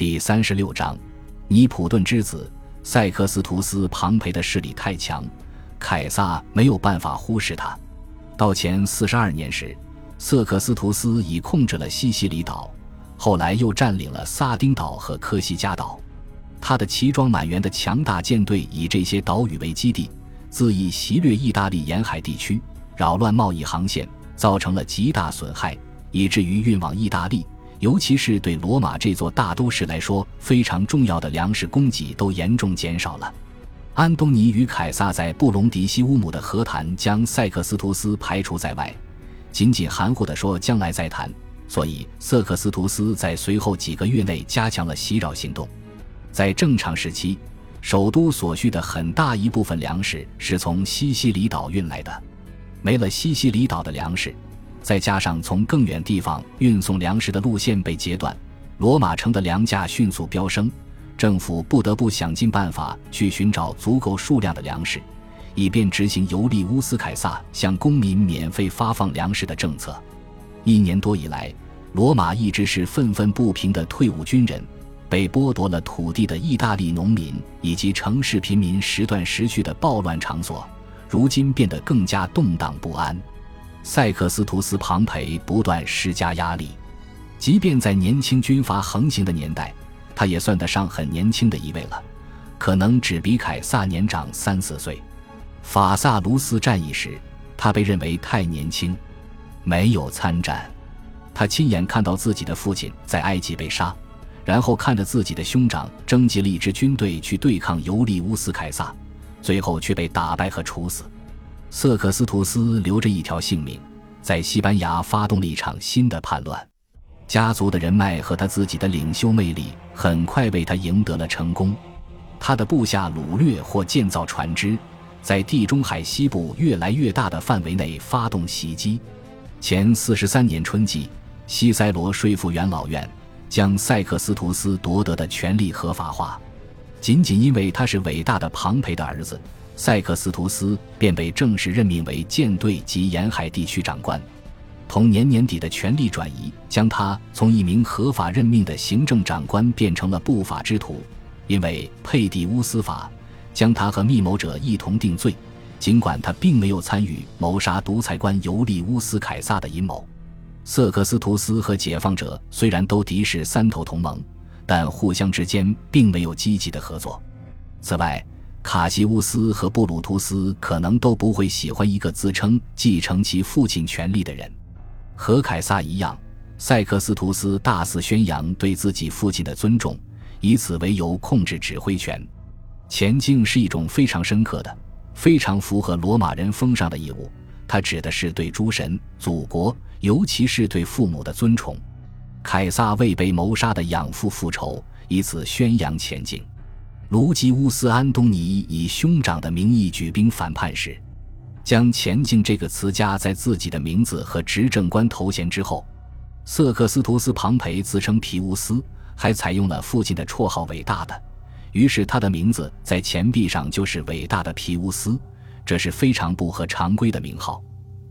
第三十六章，尼普顿之子塞克斯图斯·庞培的势力太强，凯撒没有办法忽视他。到前四十二年时，瑟克斯图斯已控制了西西里岛，后来又占领了萨丁岛和科西嘉岛。他的齐装满员的强大舰队以这些岛屿为基地，恣意袭掠意大利沿海地区，扰乱贸易航线，造成了极大损害，以至于运往意大利。尤其是对罗马这座大都市来说，非常重要的粮食供给都严重减少了。安东尼与凯撒在布隆迪西乌姆的和谈将塞克斯图斯排除在外，仅仅含糊地说将来再谈。所以，瑟克斯图斯在随后几个月内加强了袭扰行动。在正常时期，首都所需的很大一部分粮食是从西西里岛运来的，没了西西里岛的粮食。再加上从更远地方运送粮食的路线被截断，罗马城的粮价迅速飙升，政府不得不想尽办法去寻找足够数量的粮食，以便执行尤利乌斯·凯撒向公民免费发放粮食的政策。一年多以来，罗马一直是愤愤不平的退伍军人，被剥夺了土地的意大利农民以及城市贫民时断时续的暴乱场所，如今变得更加动荡不安。塞克斯图斯·庞培不断施加压力，即便在年轻军阀横行的年代，他也算得上很年轻的一位了，可能只比凯撒年长三四岁。法萨卢斯战役时，他被认为太年轻，没有参战。他亲眼看到自己的父亲在埃及被杀，然后看着自己的兄长征集了一支军队去对抗尤利乌斯·凯撒，最后却被打败和处死。瑟克斯图斯留着一条性命，在西班牙发动了一场新的叛乱。家族的人脉和他自己的领袖魅力很快为他赢得了成功。他的部下掳掠或建造船只，在地中海西部越来越大的范围内发动袭击。前四十三年春季，西塞罗说服元老院将塞克斯图斯夺得的权力合法化，仅仅因为他是伟大的庞培的儿子。塞克斯图斯便被正式任命为舰队及沿海地区长官。同年年底的权力转移，将他从一名合法任命的行政长官变成了不法之徒。因为佩蒂乌斯法将他和密谋者一同定罪，尽管他并没有参与谋杀独裁官尤利乌斯凯撒的阴谋。瑟克斯图斯和解放者虽然都敌视三头同盟，但互相之间并没有积极的合作。此外，卡西乌斯和布鲁图斯可能都不会喜欢一个自称继承其父亲权力的人。和凯撒一样，塞克斯图斯大肆宣扬对自己父亲的尊重，以此为由控制指挥权。前进是一种非常深刻的、非常符合罗马人风尚的义务。它指的是对诸神、祖国，尤其是对父母的尊崇。凯撒为被谋杀的养父复仇，以此宣扬前进。卢基乌斯·安东尼以兄长的名义举兵反叛时，将“前进”这个词加在自己的名字和执政官头衔之后。瑟克斯图斯·庞培自称皮乌斯，还采用了父亲的绰号“伟大的”，于是他的名字在钱币上就是“伟大的皮乌斯”，这是非常不合常规的名号。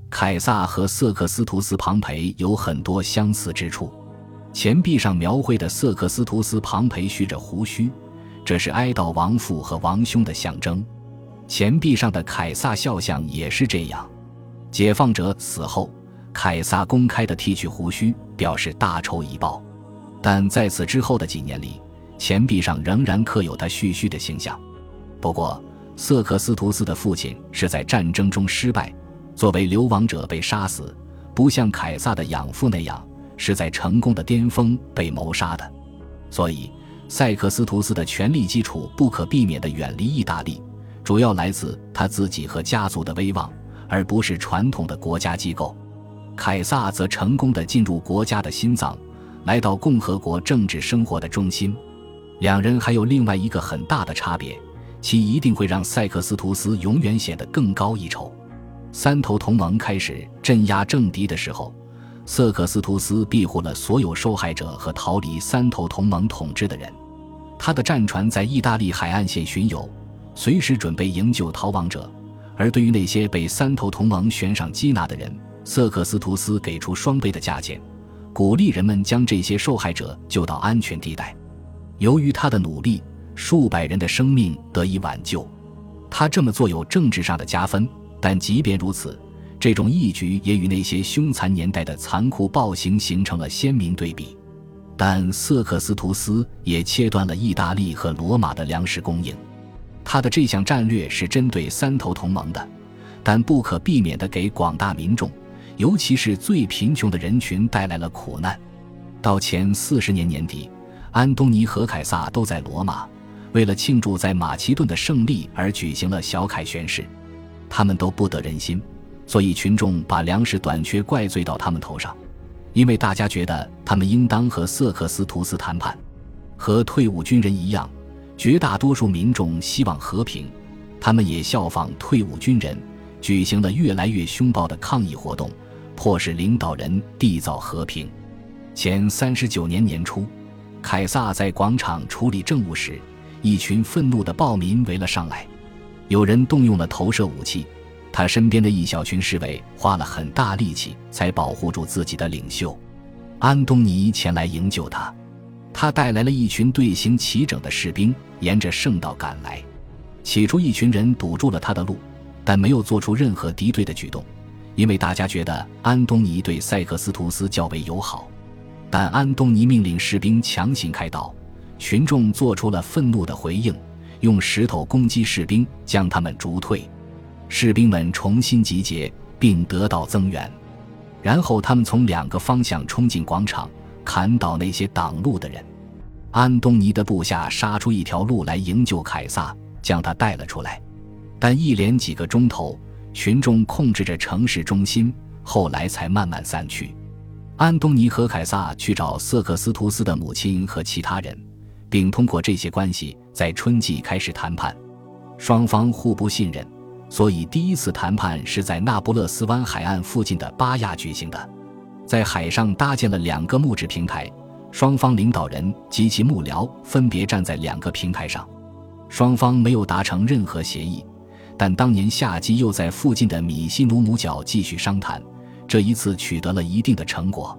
凯撒和瑟克斯图斯·庞培有很多相似之处，钱币上描绘的瑟克斯图斯·庞培蓄着胡须。这是哀悼亡父和亡兄的象征，钱币上的凯撒肖像也是这样。解放者死后，凯撒公开的剃去胡须，表示大仇已报。但在此之后的几年里，钱币上仍然刻有他蓄须的形象。不过，瑟克斯图斯的父亲是在战争中失败，作为流亡者被杀死，不像凯撒的养父那样是在成功的巅峰被谋杀的，所以。塞克斯图斯的权力基础不可避免地远离意大利，主要来自他自己和家族的威望，而不是传统的国家机构。凯撒则成功地进入国家的心脏，来到共和国政治生活的中心。两人还有另外一个很大的差别，其一定会让塞克斯图斯永远显得更高一筹。三头同盟开始镇压政敌的时候。瑟克斯图斯庇护了所有受害者和逃离三头同盟统治的人，他的战船在意大利海岸线巡游，随时准备营救逃亡者。而对于那些被三头同盟悬赏缉拿的人，瑟克斯图斯给出双倍的价钱，鼓励人们将这些受害者救到安全地带。由于他的努力，数百人的生命得以挽救。他这么做有政治上的加分，但即便如此，这种义举也与那些凶残年代的残酷暴行形成了鲜明对比。但瑟克斯图斯也切断了意大利和罗马的粮食供应。他的这项战略是针对三头同盟的，但不可避免地给广大民众，尤其是最贫穷的人群带来了苦难。到前四十年年底，安东尼和凯撒都在罗马，为了庆祝在马其顿的胜利而举行了小凯旋式。他们都不得人心，所以群众把粮食短缺怪罪到他们头上。因为大家觉得他们应当和瑟克斯图斯谈判，和退伍军人一样，绝大多数民众希望和平，他们也效仿退伍军人，举行了越来越凶暴的抗议活动，迫使领导人缔造和平。前三十九年年初，凯撒在广场处理政务时，一群愤怒的暴民围了上来，有人动用了投射武器。他身边的一小群侍卫花了很大力气，才保护住自己的领袖。安东尼前来营救他，他带来了一群队形齐整的士兵，沿着圣道赶来。起初，一群人堵住了他的路，但没有做出任何敌对的举动，因为大家觉得安东尼对塞克斯图斯较为友好。但安东尼命令士兵强行开道，群众做出了愤怒的回应，用石头攻击士兵，将他们逐退。士兵们重新集结，并得到增援，然后他们从两个方向冲进广场，砍倒那些挡路的人。安东尼的部下杀出一条路来营救凯撒，将他带了出来。但一连几个钟头，群众控制着城市中心，后来才慢慢散去。安东尼和凯撒去找瑟克斯图斯的母亲和其他人，并通过这些关系在春季开始谈判。双方互不信任。所以，第一次谈判是在那不勒斯湾海岸附近的巴亚举行的，在海上搭建了两个木质平台，双方领导人及其幕僚分别站在两个平台上。双方没有达成任何协议，但当年夏季又在附近的米西努姆角继续商谈，这一次取得了一定的成果。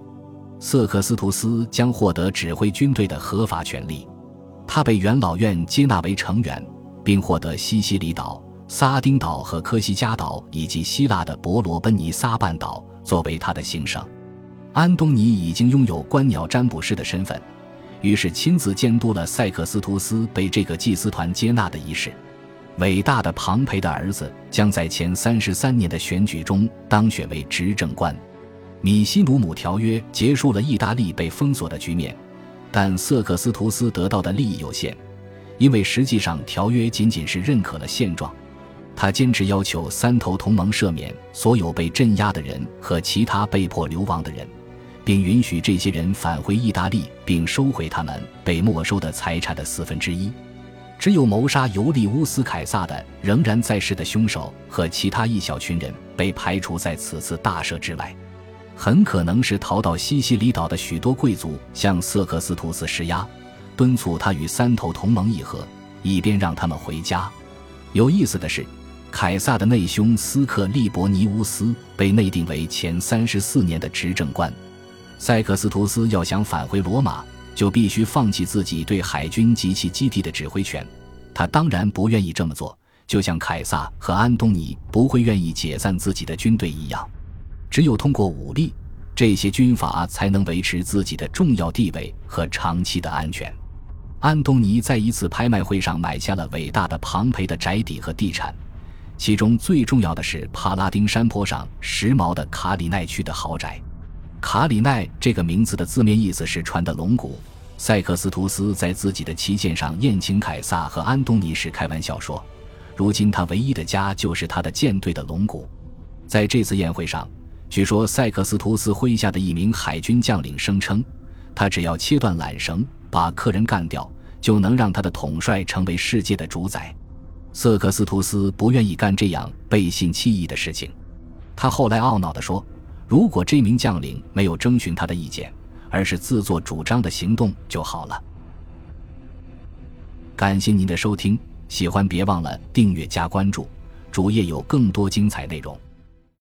瑟克斯图斯将获得指挥军队的合法权利，他被元老院接纳为成员，并获得西西里岛。撒丁岛和科西嘉岛以及希腊的伯罗奔尼撒半岛作为他的行省，安东尼已经拥有观鸟占卜师的身份，于是亲自监督了塞克斯图斯被这个祭司团接纳的仪式。伟大的庞培的儿子将在前三十三年的选举中当选为执政官。米西努姆条约结束了意大利被封锁的局面，但瑟克斯图斯得到的利益有限，因为实际上条约仅仅是认可了现状。他坚持要求三头同盟赦免所有被镇压的人和其他被迫流亡的人，并允许这些人返回意大利，并收回他们被没收的财产的四分之一。只有谋杀尤利乌斯·凯撒的仍然在世的凶手和其他一小群人被排除在此次大赦之外。很可能是逃到西西里岛的许多贵族向瑟克斯图斯施压，敦促他与三头同盟议和，以便让他们回家。有意思的是。凯撒的内兄斯克利伯尼乌斯被内定为前三十四年的执政官。塞克斯图斯要想返回罗马，就必须放弃自己对海军及其基地的指挥权。他当然不愿意这么做，就像凯撒和安东尼不会愿意解散自己的军队一样。只有通过武力，这些军阀才能维持自己的重要地位和长期的安全。安东尼在一次拍卖会上买下了伟大的庞培的宅邸和地产。其中最重要的是帕拉丁山坡上时髦的卡里奈区的豪宅。卡里奈这个名字的字面意思是船的龙骨。塞克斯图斯在自己的旗舰上宴请凯撒和安东尼时开玩笑说：“如今他唯一的家就是他的舰队的龙骨。”在这次宴会上，据说塞克斯图斯麾下的一名海军将领声称，他只要切断缆绳，把客人干掉，就能让他的统帅成为世界的主宰。瑟克斯图斯不愿意干这样背信弃义的事情，他后来懊恼地说：“如果这名将领没有征询他的意见，而是自作主张的行动就好了。”感谢您的收听，喜欢别忘了订阅加关注，主页有更多精彩内容。